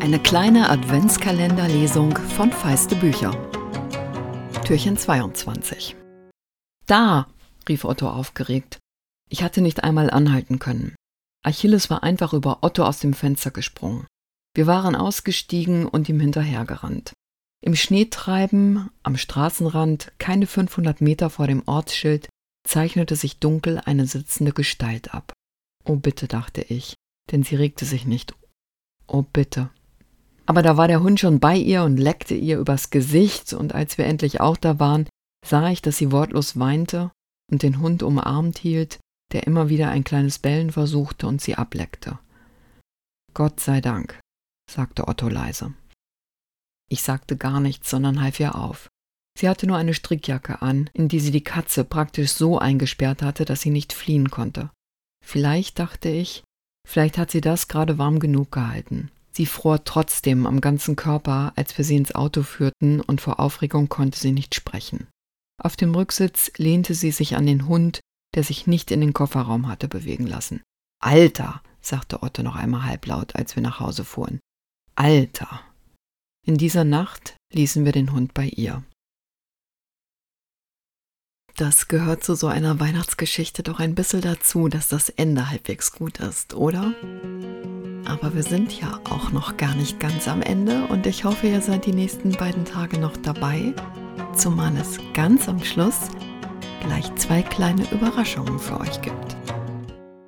Eine kleine Adventskalenderlesung von Feiste Bücher. Türchen 22. Da, rief Otto aufgeregt. Ich hatte nicht einmal anhalten können. Achilles war einfach über Otto aus dem Fenster gesprungen. Wir waren ausgestiegen und ihm hinterhergerannt. Im Schneetreiben, am Straßenrand, keine 500 Meter vor dem Ortsschild, zeichnete sich dunkel eine sitzende Gestalt ab. Oh bitte, dachte ich, denn sie regte sich nicht. Oh bitte. Aber da war der Hund schon bei ihr und leckte ihr übers Gesicht, und als wir endlich auch da waren, sah ich, dass sie wortlos weinte und den Hund umarmt hielt, der immer wieder ein kleines Bellen versuchte und sie ableckte. Gott sei Dank, sagte Otto leise. Ich sagte gar nichts, sondern half ihr auf. Sie hatte nur eine Strickjacke an, in die sie die Katze praktisch so eingesperrt hatte, dass sie nicht fliehen konnte. Vielleicht, dachte ich, vielleicht hat sie das gerade warm genug gehalten. Sie fror trotzdem am ganzen Körper, als wir sie ins Auto führten, und vor Aufregung konnte sie nicht sprechen. Auf dem Rücksitz lehnte sie sich an den Hund, der sich nicht in den Kofferraum hatte bewegen lassen. Alter, sagte Otto noch einmal halblaut, als wir nach Hause fuhren. Alter. In dieser Nacht ließen wir den Hund bei ihr. Das gehört zu so einer Weihnachtsgeschichte doch ein bisschen dazu, dass das Ende halbwegs gut ist, oder? Aber wir sind ja auch noch gar nicht ganz am Ende und ich hoffe, ihr seid die nächsten beiden Tage noch dabei, zumal es ganz am Schluss gleich zwei kleine Überraschungen für euch gibt.